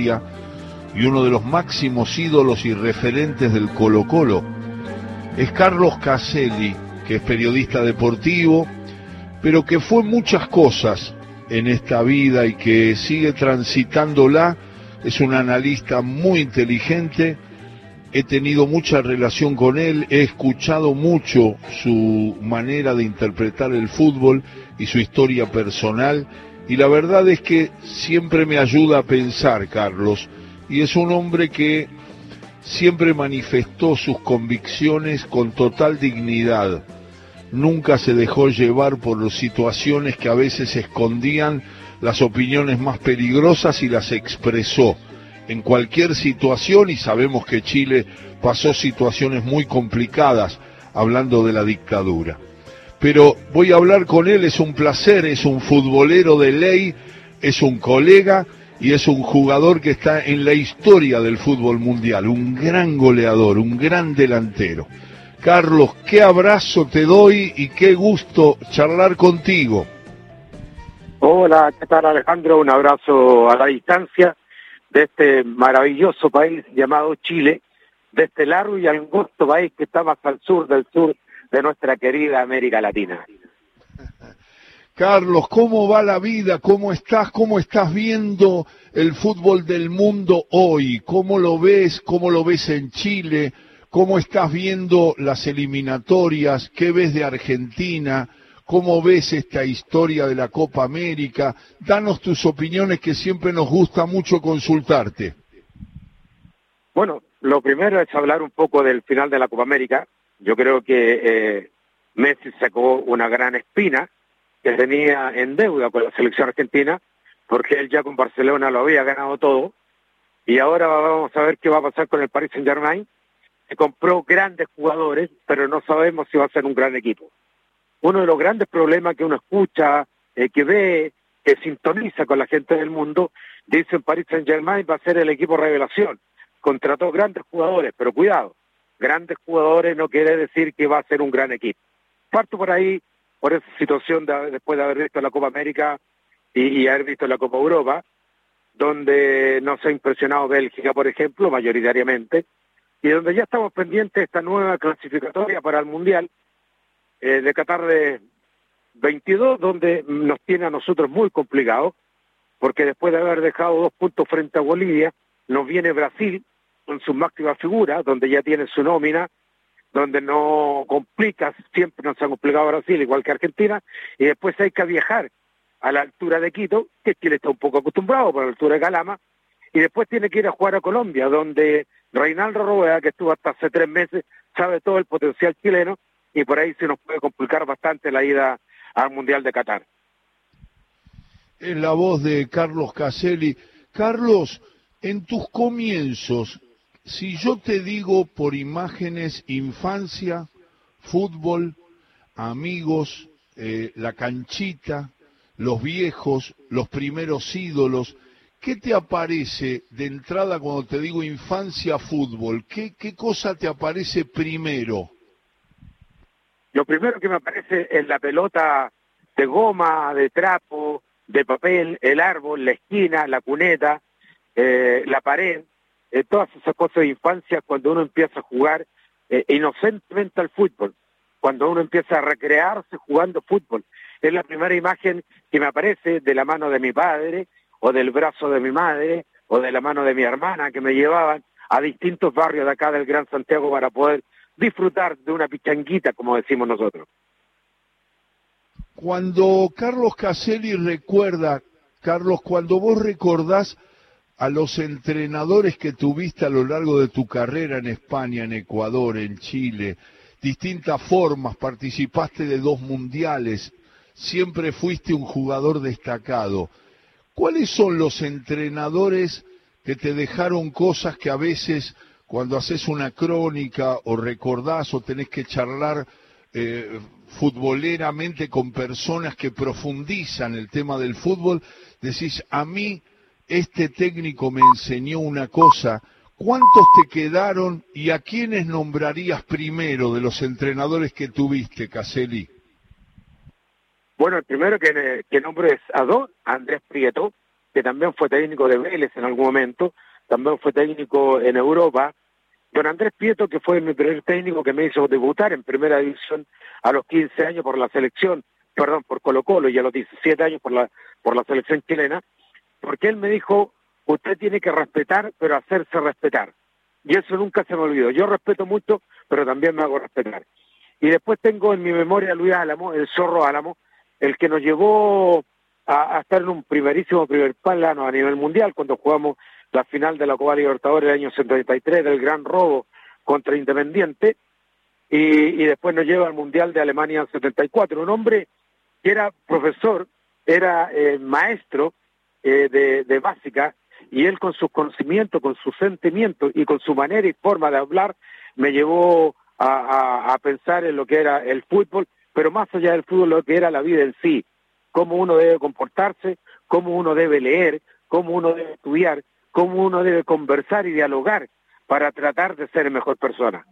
y uno de los máximos ídolos y referentes del Colo Colo. Es Carlos Caselli, que es periodista deportivo, pero que fue muchas cosas en esta vida y que sigue transitándola. Es un analista muy inteligente, he tenido mucha relación con él, he escuchado mucho su manera de interpretar el fútbol y su historia personal y la verdad es que siempre me ayuda a pensar, Carlos, y es un hombre que siempre manifestó sus convicciones con total dignidad. Nunca se dejó llevar por situaciones que a veces escondían las opiniones más peligrosas y las expresó en cualquier situación y sabemos que Chile pasó situaciones muy complicadas hablando de la dictadura. Pero voy a hablar con él, es un placer, es un futbolero de ley, es un colega y es un jugador que está en la historia del fútbol mundial, un gran goleador, un gran delantero. Carlos, qué abrazo te doy y qué gusto charlar contigo. Hola, ¿qué tal Alejandro? Un abrazo a la distancia de este maravilloso país llamado Chile, de este largo y angosto país que está más al sur del sur de nuestra querida América Latina. Carlos, ¿cómo va la vida? ¿Cómo estás? ¿Cómo estás viendo el fútbol del mundo hoy? ¿Cómo lo ves? ¿Cómo lo ves en Chile? ¿Cómo estás viendo las eliminatorias? ¿Qué ves de Argentina? ¿Cómo ves esta historia de la Copa América? Danos tus opiniones que siempre nos gusta mucho consultarte. Bueno, lo primero es hablar un poco del final de la Copa América. Yo creo que eh, Messi sacó una gran espina que tenía en deuda con la selección argentina, porque él ya con Barcelona lo había ganado todo, y ahora vamos a ver qué va a pasar con el Paris Saint Germain, que compró grandes jugadores, pero no sabemos si va a ser un gran equipo. Uno de los grandes problemas que uno escucha, eh, que ve, que sintoniza con la gente del mundo, dice el Paris Saint Germain va a ser el equipo revelación. Contrató grandes jugadores, pero cuidado, grandes jugadores no quiere decir que va a ser un gran equipo. Parto por ahí, por esa situación después de haber visto la Copa América y, haber visto la Copa Europa, donde nos ha impresionado Bélgica, por ejemplo, mayoritariamente, y donde ya estamos pendientes de esta nueva clasificatoria para el Mundial eh, de Qatar de 22, donde nos tiene a nosotros muy complicados, porque después de haber dejado dos puntos frente a Bolivia, nos viene Brasil con su máxima figura, donde ya tiene su nómina, donde no complica, siempre nos ha complicado Brasil, igual que Argentina, y después hay que viajar a la altura de Quito, que Chile está un poco acostumbrado por la altura de Calama, y después tiene que ir a jugar a Colombia, donde Reinaldo Robea, que estuvo hasta hace tres meses, sabe todo el potencial chileno, y por ahí se nos puede complicar bastante la ida al Mundial de Qatar. Es la voz de Carlos Caselli. Carlos, en tus comienzos, si yo te digo por imágenes infancia, fútbol, amigos, eh, la canchita, los viejos, los primeros ídolos, ¿qué te aparece de entrada cuando te digo infancia, fútbol? ¿Qué, qué cosa te aparece primero? Lo primero que me aparece es la pelota de goma, de trapo, de papel, el árbol, la esquina, la cuneta, eh, la pared, eh, todas esas cosas de infancia cuando uno empieza a jugar eh, inocentemente al fútbol, cuando uno empieza a recrearse jugando fútbol. Es la primera imagen que me aparece de la mano de mi padre, o del brazo de mi madre, o de la mano de mi hermana, que me llevaban a distintos barrios de acá del Gran Santiago para poder disfrutar de una pichanguita, como decimos nosotros. Cuando Carlos Caselli recuerda, Carlos, cuando vos recordás a los entrenadores que tuviste a lo largo de tu carrera en España, en Ecuador, en Chile, distintas formas, participaste de dos mundiales, siempre fuiste un jugador destacado. ¿Cuáles son los entrenadores que te dejaron cosas que a veces cuando haces una crónica o recordás o tenés que charlar eh, futboleramente con personas que profundizan el tema del fútbol, decís, a mí este técnico me enseñó una cosa, ¿cuántos te quedaron y a quiénes nombrarías primero de los entrenadores que tuviste, Caselli? Bueno, el primero que, que nombro es a dos, Andrés Prieto, que también fue técnico de Vélez en algún momento, también fue técnico en Europa, don Andrés Pieto, que fue mi primer técnico que me hizo debutar en primera división a los 15 años por la selección, perdón, por Colo Colo y a los 17 años por la, por la selección chilena, porque él me dijo, usted tiene que respetar, pero hacerse respetar. Y eso nunca se me olvidó. Yo respeto mucho, pero también me hago respetar. Y después tengo en mi memoria a Luis Álamo, el zorro Álamo, el que nos llevó a, estar en un primerísimo primer plano a nivel mundial cuando jugamos la final de la Copa Libertadores del año 73 del gran robo contra Independiente y, después nos lleva al Mundial de Alemania 74. Un hombre que era profesor, era eh, maestro eh, de, básica y él con sus conocimientos, con sus sentimientos y con su manera y forma de hablar me llevó a, pensar en lo que era el fútbol, pero más allá del fútbol, lo que era la vida en sí, cómo uno debe comportarse, cómo uno debe leer, cómo uno debe estudiar, cómo uno debe conversar y dialogar para tratar de ser mejor persona.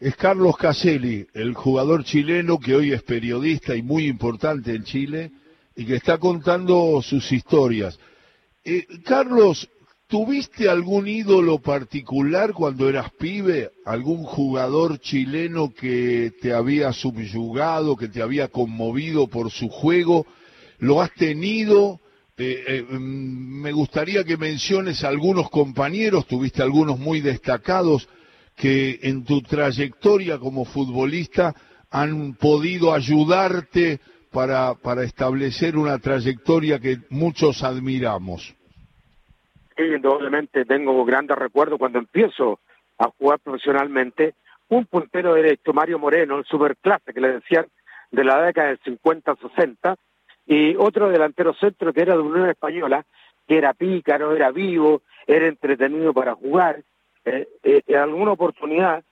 Es Carlos Caselli, el jugador chileno que hoy es periodista y muy importante en Chile y que está contando sus historias. Eh, Carlos, ¿Tuviste algún ídolo particular cuando eras pibe? ¿Algún jugador chileno que te había subyugado, que te había conmovido por su juego? ¿Lo has tenido? Eh, eh, mm, me gustaría que menciones algunos compañeros, tuviste algunos muy destacados, que en tu trayectoria como futbolista han podido ayudarte para, para establecer una trayectoria que muchos admiramos indudablemente tengo grandes recuerdos cuando empiezo a jugar profesionalmente, un puntero derecho, Mario Moreno, el superclase que le decían de la década del 50-60, y otro delantero centro que era de Unión Española, que era pícaro, era vivo, era entretenido para jugar. Eh, eh, en alguna oportunidad,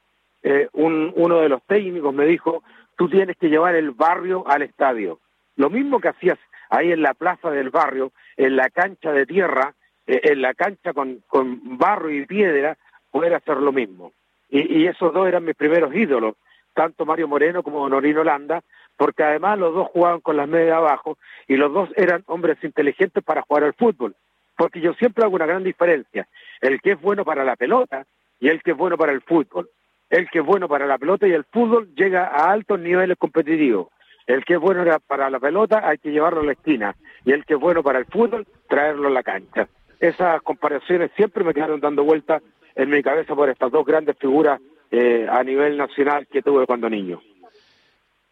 eh, un, uno de los técnicos me dijo, tú tienes que llevar el barrio al estadio. Lo mismo que hacías ahí en la plaza del barrio, en la cancha de tierra, eh, en la cancha con, con barro y piedra, poder hacer lo mismo. Y, esos dos eran mis primeros ídolos, tanto Mario Moreno como Norino Holanda, porque además los dos jugaban con las medias abajo y los dos eran hombres inteligentes para jugar al fútbol. Porque yo siempre hago una gran diferencia, el que es bueno para la pelota y el que es bueno para el fútbol. El que es bueno para la pelota y el fútbol llega a altos niveles competitivos. El que es bueno para la pelota hay que llevarlo a la esquina y el que es bueno para el fútbol traerlo a la cancha esas comparaciones siempre me quedaron dando vueltas en mi cabeza por estas dos grandes figuras eh, a nivel nacional que tuve cuando niño.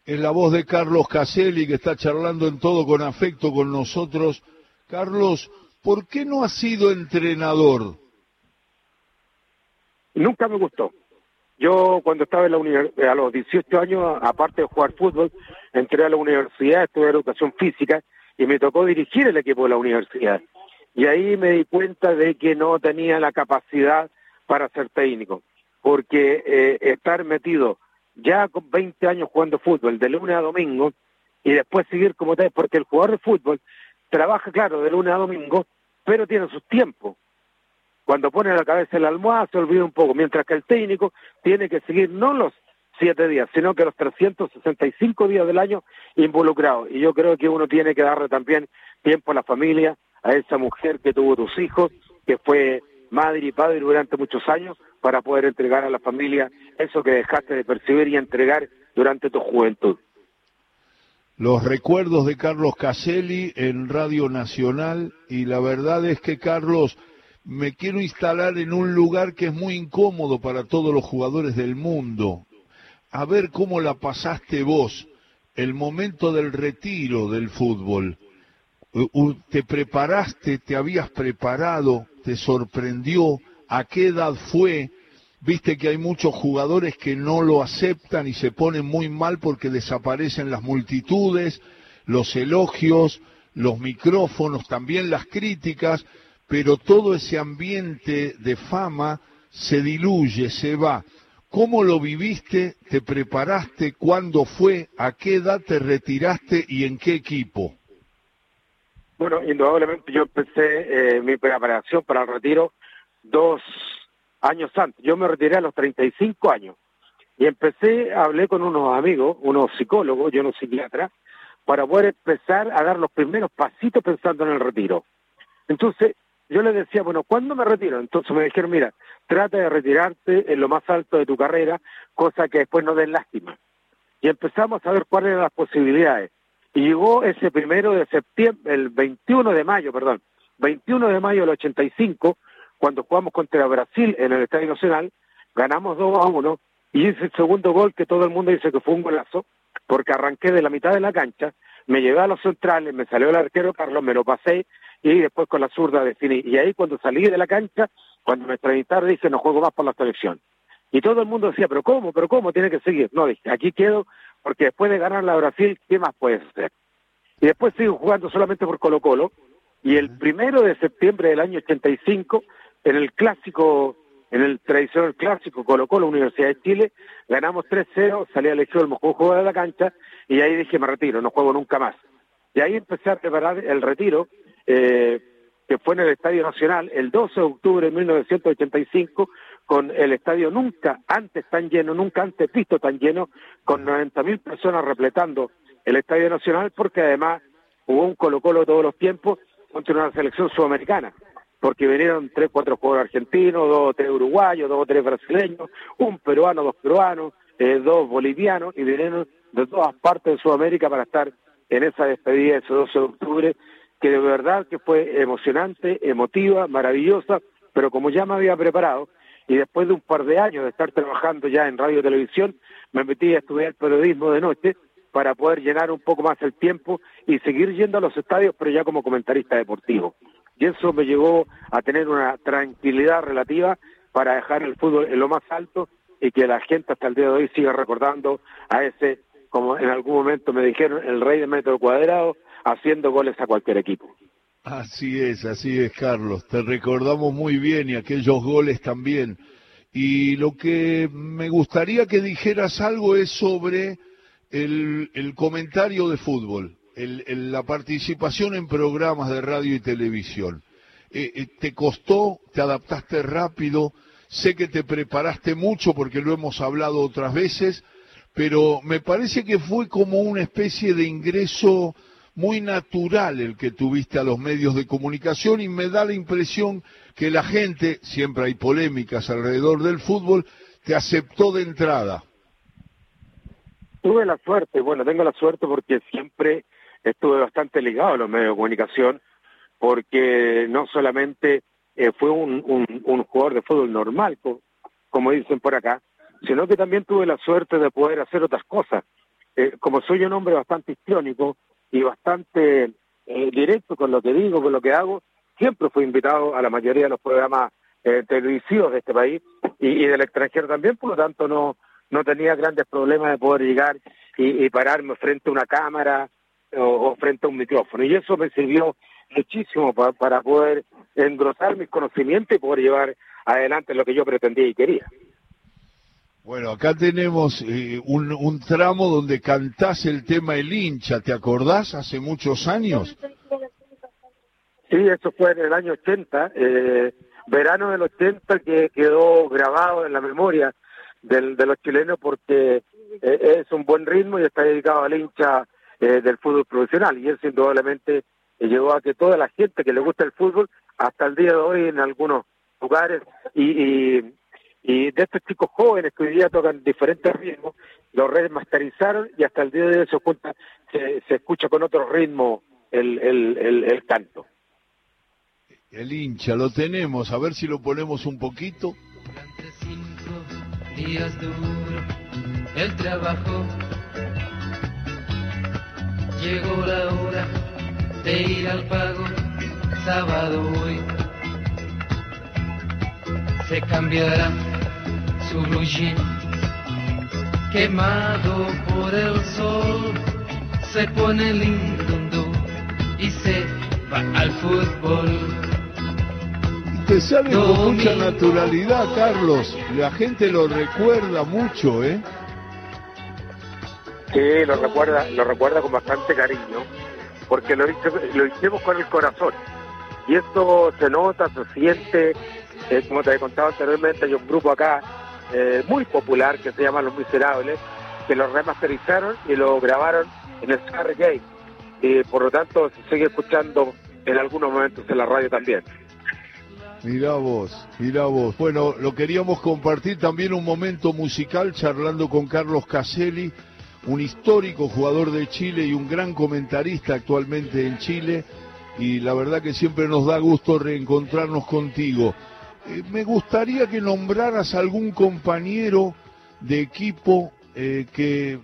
Es la voz de Carlos Caselli que está charlando en todo con afecto con nosotros. Carlos, ¿por qué no has sido entrenador? Nunca me gustó. Yo cuando estaba en la universidad, a los 18 años, aparte de jugar fútbol, entré a la universidad, estudié educación física y me tocó dirigir el equipo de la universidad. Y ahí me di cuenta de que no tenía la capacidad para ser técnico, porque eh, estar metido ya con 20 años jugando fútbol de lunes a domingo y después seguir como tal, porque el jugador de fútbol trabaja, claro, de lunes a domingo, pero tiene sus tiempos. Cuando pone la cabeza en la almohada se olvida un poco, mientras que el técnico tiene que seguir no los siete días, sino que los 365 días del año involucrado. Y yo creo que uno tiene que darle también tiempo a la familia, a esa mujer que tuvo tus hijos, que fue madre y padre durante muchos años, para poder entregar a la familia eso que dejaste de percibir y entregar durante tu juventud. Los recuerdos de Carlos Caselli en Radio Nacional y la verdad es que Carlos, me quiero instalar en un lugar que es muy incómodo para todos los jugadores del mundo. A ver cómo la pasaste vos, el momento del retiro del fútbol. Te preparaste, te habías preparado, te sorprendió, a qué edad fue, viste que hay muchos jugadores que no lo aceptan y se ponen muy mal porque desaparecen las multitudes, los elogios, los micrófonos, también las críticas, pero todo ese ambiente de fama se diluye, se va. ¿Cómo lo viviste? ¿Te preparaste? ¿Cuándo fue? ¿A qué edad te retiraste y en qué equipo? Bueno, indudablemente yo empecé eh, mi preparación para el retiro dos años antes. Yo me retiré a los 35 años y empecé, hablé con unos amigos, unos psicólogos, yo no psiquiatra, para poder empezar a dar los primeros pasitos pensando en el retiro. Entonces, yo les decía, bueno, ¿cuándo me retiro? Entonces me dijeron, mira, trata de retirarte en lo más alto de tu carrera, cosa que después no den lástima. Y empezamos a ver cuáles eran las posibilidades. Y llegó ese primero de septiembre, el 21 de mayo, perdón, 21 de mayo del 85, cuando jugamos contra Brasil en el Estadio Nacional, ganamos 2 a 1 y hice el segundo gol que todo el mundo dice que fue un golazo, porque arranqué de la mitad de la cancha, me llevé a los centrales, me salió el arquero Carlos, me lo pasé y después con la zurda definí. Y ahí cuando salí de la cancha, cuando me entrevistaron, dice, no juego más por la selección. Y todo el mundo decía, pero ¿cómo? ¿Pero cómo? Tiene que seguir. No, dije, aquí quedo, porque después de ganar la Brasil, ¿qué más puedes hacer? Y después sigo jugando solamente por Colo Colo, y el primero de septiembre del año 85, en el clásico, en el tradicional clásico Colo Colo, Universidad de Chile, ganamos 3-0, salí a elección, me juego de la cancha, y ahí dije, me retiro, no juego nunca más. Y ahí empecé a preparar el retiro, eh, que fue en el Estadio Nacional el 12 de octubre de 1985, con el estadio nunca antes tan lleno, nunca antes visto tan lleno, con 90.000 personas repletando el Estadio Nacional, porque además hubo un Colo-Colo todos los tiempos contra una selección sudamericana, porque vinieron tres, cuatro jugadores argentinos, dos, tres uruguayos, dos, tres brasileños, un peruano, dos peruanos, eh, dos bolivianos, y vinieron de todas partes de Sudamérica para estar en esa despedida ese 12 de octubre que de verdad que fue emocionante, emotiva, maravillosa, pero como ya me había preparado, y después de un par de años de estar trabajando ya en radio y televisión, me metí a estudiar periodismo de noche para poder llenar un poco más el tiempo y seguir yendo a los estadios, pero ya como comentarista deportivo. Y eso me llevó a tener una tranquilidad relativa para dejar el fútbol en lo más alto y que la gente hasta el día de hoy siga recordando a ese, como en algún momento me dijeron, el rey de metro cuadrado, haciendo goles a cualquier equipo. Así es, así es, Carlos. Te recordamos muy bien y aquellos goles también. Y lo que me gustaría que dijeras algo es sobre el, comentario de fútbol, la participación en programas de radio y televisión. Eh, eh, ¿Te costó? ¿Te adaptaste rápido? Sé que te preparaste mucho porque lo hemos hablado otras veces, pero me parece que fue como una especie de ingreso muy natural el que tuviste a los medios de comunicación y me da la impresión que la gente, siempre hay polémicas alrededor del fútbol, te aceptó de entrada. Tuve la suerte, bueno, tengo la suerte porque siempre estuve bastante ligado a los medios de comunicación, porque no solamente eh, fue un, un, jugador de fútbol normal, como dicen por acá, sino que también tuve la suerte de poder hacer otras cosas. Eh, como soy un hombre bastante histriónico, y bastante eh, directo con lo que digo, con lo que hago. Siempre fui invitado a la mayoría de los programas eh, televisivos de este país y, del extranjero también, por lo tanto no, no tenía grandes problemas de poder llegar y, pararme frente a una cámara o, frente a un micrófono. Y eso me sirvió muchísimo para poder engrosar mis conocimientos y poder llevar adelante lo que yo pretendía y quería. Bueno, acá tenemos eh, un, un, tramo donde cantás el tema El hincha, ¿te acordás? Hace muchos años. Sí, eso fue en el año 80, eh, verano del 80 que quedó grabado en la memoria del, de los chilenos porque eh, es un buen ritmo y está dedicado al hincha del fútbol profesional y eso indudablemente llegó a que toda la gente que le gusta el fútbol, hasta el día de hoy en algunos lugares y, y y de estos chicos jóvenes que hoy día tocan diferentes ritmos, los remasterizaron y hasta el día de hoy se, se, escucha con otro ritmo el, el, el, el, canto. El hincha, lo tenemos, a ver si lo ponemos un poquito. Durante cinco días duro el trabajo, llegó la hora de ir al pago, sábado hoy se cambiará quemado por el sol, se pone lindo y se va al fútbol. Te sale con mucha naturalidad, Carlos. La gente lo recuerda mucho, ¿eh? Sí, lo recuerda, lo recuerda con bastante cariño, porque lo, lo hicimos con el corazón. Y esto se nota, se siente, eh, como te he contado anteriormente, hay un grupo acá eh, muy popular que se llama Los Miserables, que lo remasterizaron y lo grabaron en el Gay y por lo tanto se sigue escuchando en algunos momentos en la radio también. Mirá vos, mirá vos. Bueno, lo queríamos compartir también un momento musical charlando con Carlos Caselli, un histórico jugador de Chile y un gran comentarista actualmente en Chile. Y la verdad que siempre nos da gusto reencontrarnos contigo. Eh, me gustaría que nombraras algún compañero de equipo eh, que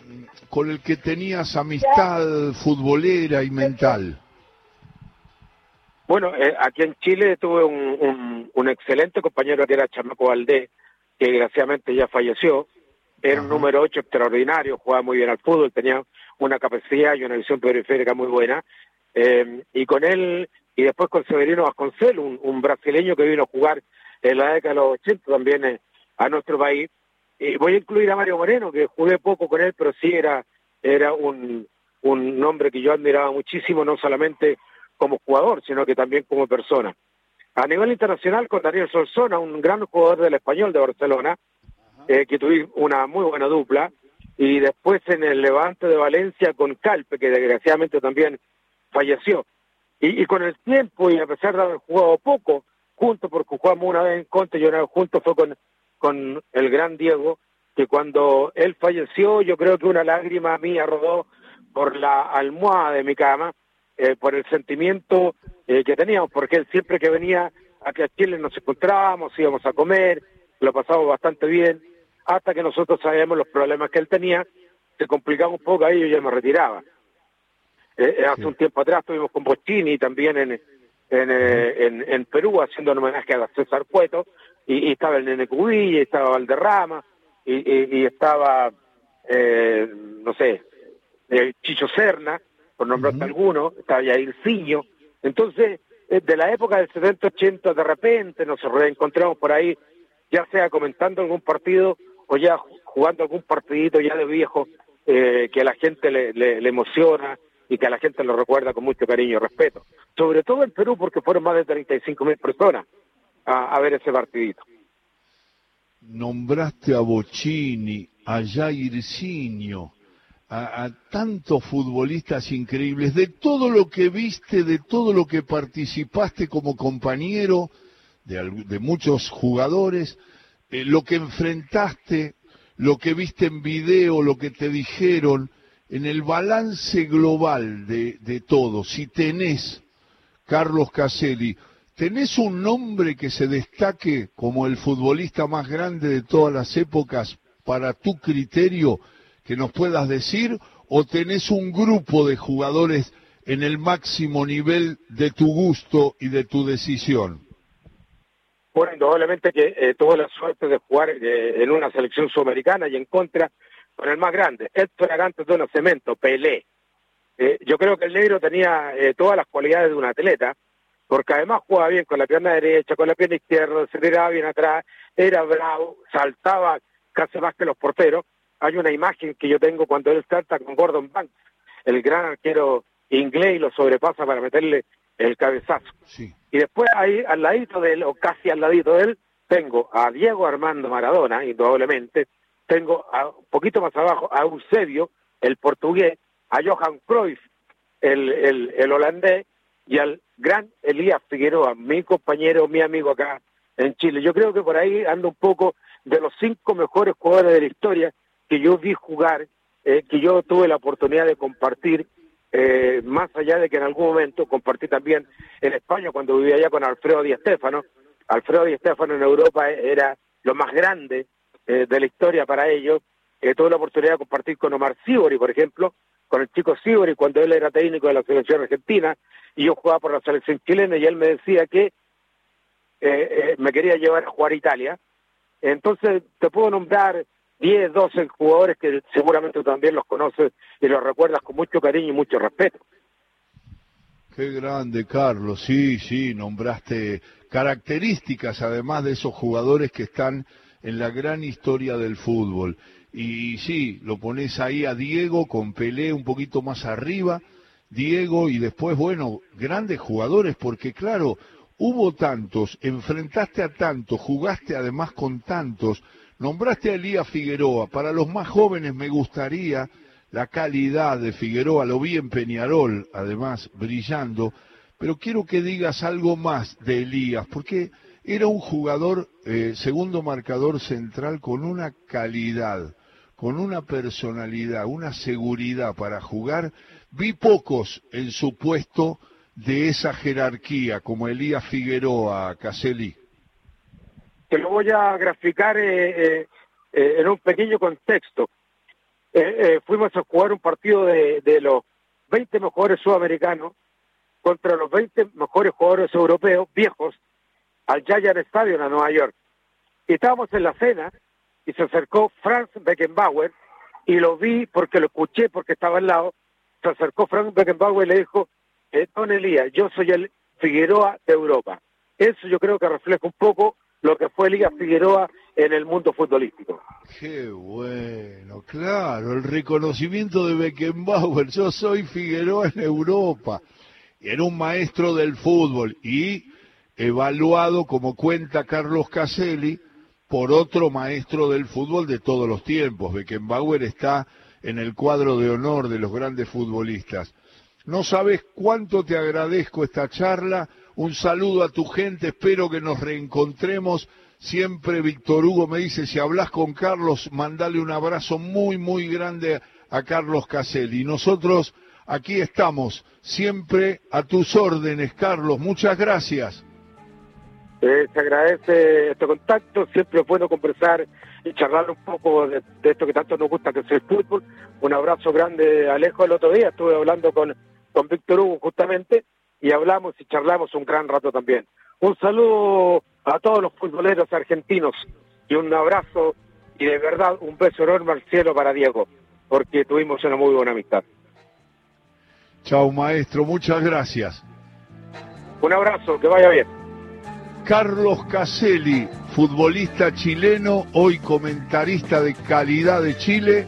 con el que tenías amistad futbolera y mental. Bueno, eh, aquí en Chile tuve un, un, excelente compañero que era Chamaco Valdés, que desgraciadamente ya falleció. Era un número 8 extraordinario, jugaba muy bien al fútbol, tenía una capacidad y una visión periférica muy buena. Eh, y con él, y después con Severino Vasconcelos, un, un, brasileño que vino a jugar en la década de los 80 también eh, a nuestro país. Y voy a incluir a Mario Moreno, que jugué poco con él, pero sí era, era un, un hombre que yo admiraba muchísimo, no solamente como jugador, sino que también como persona. A nivel internacional, con Daniel Solsona, un gran jugador del español de Barcelona, eh, que tuvimos una muy buena dupla, y después en el Levante de Valencia con Calpe, que desgraciadamente también falleció. Y, con el tiempo, y a pesar de haber jugado poco, juntos, porque jugamos una vez en contra y una vez juntos, fue con, con el gran Diego, que cuando él falleció, yo creo que una lágrima mía rodó por la almohada de mi cama, eh, por el sentimiento eh, que teníamos, porque él siempre que venía aquí a Chile nos encontrábamos, íbamos a comer, lo pasábamos bastante bien, hasta que nosotros sabíamos los problemas que él tenía, se complicaba un poco ahí y yo ya me retiraba. Eh, hace un tiempo atrás estuvimos con Boschini también en, en, en, Perú haciendo un homenaje a César Cueto, y, estaba el Nene Cubilla, y estaba Valderrama, y, y, estaba, no sé, Chicho Serna, por nombrarte alguno, estaba Ciño. Entonces, eh, de la época del 70-80, de repente nos reencontramos por ahí, ya sea comentando algún partido o ya jugando algún partidito ya de viejo eh, que a la gente le, le, emociona y que a la gente lo recuerda con mucho cariño y respeto. Sobre todo en Perú, porque fueron más de 35 mil personas a, a, ver ese partidito. Nombraste a Bocini, a Jairzinho, a, tantos futbolistas increíbles, de todo lo que viste, de todo lo que participaste como compañero de, muchos jugadores, eh, lo que enfrentaste, lo que viste en video, lo que te dijeron, en el balance global de, todo, si tenés, Carlos Caselli, ¿tenés un nombre que se destaque como el futbolista más grande de todas las épocas para tu criterio? que nos puedas decir o tenés un grupo de jugadores en el máximo nivel de tu gusto y de tu decisión? Bueno, indudablemente que eh, tuve la suerte de jugar eh, en una selección sudamericana y en contra con el más grande, Héctor Arantes de Cemento, Pelé. Eh, yo creo que el negro tenía todas las cualidades de un atleta, porque además jugaba bien con la pierna derecha, con la pierna izquierda, se tiraba bien atrás, era bravo, saltaba casi más que los porteros, hay una imagen que yo tengo cuando él salta con Gordon Banks, el gran arquero inglés, y lo sobrepasa para meterle el cabezazo. Y después ahí al ladito de él, o casi al ladito de él, tengo a Diego Armando Maradona, indudablemente, tengo a, un poquito más abajo a Eusebio, el portugués, a Johan Cruyff, el, el, el holandés, y al gran Elías Figueroa, mi compañero, mi amigo acá en Chile. Yo creo que por ahí ando un poco de los cinco mejores jugadores de la historia que yo vi jugar, eh, que yo tuve la oportunidad de compartir, eh, más allá de que en algún momento compartí también en España cuando vivía allá con Alfredo Di Stéfano. Alfredo Di Stéfano en Europa era lo más grande eh, de la historia para ellos. tuve la oportunidad de compartir con Omar Sibori, por ejemplo, con el chico Sibori cuando él era técnico de la selección argentina y yo jugaba por la selección chilena y él me decía que me quería llevar a jugar a Italia. Entonces te puedo nombrar 10, 12 jugadores que seguramente también los conoces y los recuerdas con mucho cariño y mucho respeto. Qué grande, Carlos. Sí, sí, nombraste características además de esos jugadores que están en la gran historia del fútbol. Y sí, lo pones ahí a Diego con Pelé un poquito más arriba, Diego y después, bueno, grandes jugadores, porque claro, hubo tantos, enfrentaste a tantos, jugaste además con tantos, Nombraste a Elías Figueroa. Para los más jóvenes me gustaría la calidad de Figueroa, lo vi en Peñarol, además, brillando, pero quiero que digas algo más de Elías, porque era un jugador, eh, segundo marcador central, con una calidad, con una personalidad, una seguridad para jugar. Vi pocos en su puesto de esa jerarquía, como Elías Figueroa, Caselli. Te lo voy a graficar eh, eh, en un pequeño contexto. fuimos a jugar un partido de, de los 20 mejores sudamericanos contra los 20 mejores jugadores europeos viejos al Giant Stadium a Nueva York. Y estábamos en la cena y se acercó Franz Beckenbauer y lo vi porque lo escuché porque estaba al lado. Se acercó Franz Beckenbauer y le dijo, eh, Don Elías, yo soy el Figueroa de Europa. Eso yo creo que refleja un poco lo que fue Elías Figueroa en el mundo futbolístico. Qué bueno, claro, el reconocimiento de Beckenbauer, yo soy Figueroa en Europa era un maestro del fútbol y evaluado, como cuenta Carlos Caselli, por otro maestro del fútbol de todos los tiempos. Beckenbauer está en el cuadro de honor de los grandes futbolistas. No sabes cuánto te agradezco esta charla. Un saludo a tu gente, espero que nos reencontremos. Siempre Víctor Hugo me dice, si hablas con Carlos, mandale un abrazo muy, muy grande a Carlos Caselli. Nosotros Aquí estamos, siempre a tus órdenes, Carlos. Muchas gracias. Se agradece este contacto, siempre es bueno conversar y charlar un poco de, esto que tanto nos gusta, que es el fútbol. Un abrazo grande, Alejo, el otro día estuve hablando con, con Víctor Hugo justamente y hablamos y charlamos un gran rato también. Un saludo a todos los futboleros argentinos y un abrazo y de verdad un beso enorme al cielo para Diego, porque tuvimos una muy buena amistad. Chao, maestro, muchas gracias. Un abrazo, que vaya bien. Carlos Caselli, futbolista chileno, hoy comentarista de calidad de Chile,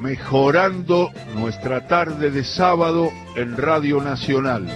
mejorando nuestra tarde de sábado en Radio Nacional.